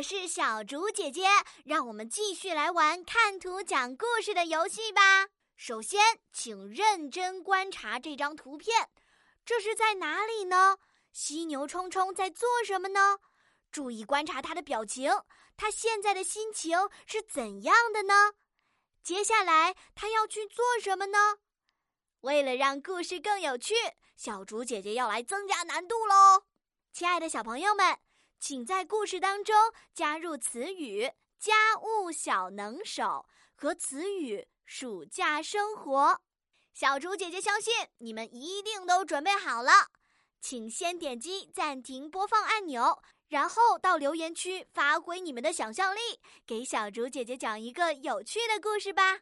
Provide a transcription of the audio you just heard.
我是小竹姐姐，让我们继续来玩看图讲故事的游戏吧。首先，请认真观察这张图片，这是在哪里呢？犀牛冲冲在做什么呢？注意观察他的表情，他现在的心情是怎样的呢？接下来他要去做什么呢？为了让故事更有趣，小竹姐姐要来增加难度喽！亲爱的小朋友们。请在故事当中加入词语“家务小能手”和词语“暑假生活”。小竹姐姐相信你们一定都准备好了，请先点击暂停播放按钮，然后到留言区发挥你们的想象力，给小竹姐姐讲一个有趣的故事吧。